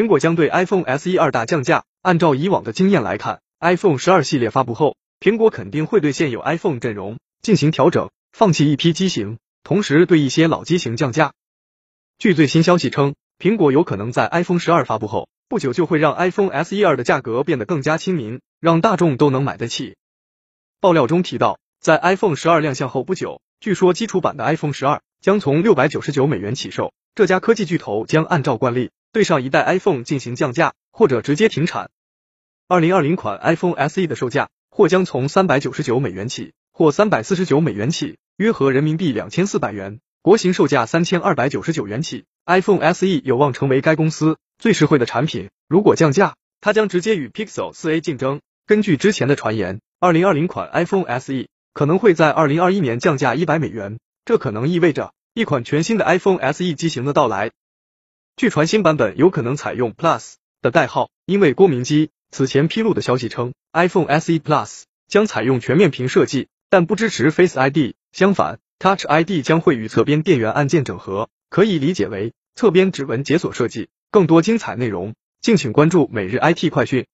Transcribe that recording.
苹果将对 iPhone SE 二大降价。按照以往的经验来看，iPhone 十二系列发布后，苹果肯定会对现有 iPhone 阵容进行调整，放弃一批机型，同时对一些老机型降价。据最新消息称，苹果有可能在 iPhone 十二发布后不久就会让 iPhone SE 二的价格变得更加亲民，让大众都能买得起。爆料中提到，在 iPhone 十二亮相后不久，据说基础版的 iPhone 十二将从六百九十九美元起售。这家科技巨头将按照惯例对上一代 iPhone 进行降价，或者直接停产。二零二零款 iPhone SE 的售价或将从三百九十九美元起，或三百四十九美元起，约合人民币两千四百元。国行售价三千二百九十九元起，iPhone SE 有望成为该公司最实惠的产品。如果降价，它将直接与 Pixel 4a 竞争。根据之前的传言，二零二零款 iPhone SE 可能会在二零二一年降价一百美元，这可能意味着一款全新的 iPhone SE 机型的到来。据传，新版本有可能采用 Plus 的代号，因为郭明基此前披露的消息称，iPhone SE Plus 将采用全面屏设计，但不支持 Face ID。相反，Touch ID 将会与侧边电源按键整合，可以理解为侧边指纹解锁设计。更多精彩内容，敬请关注每日 IT 快讯。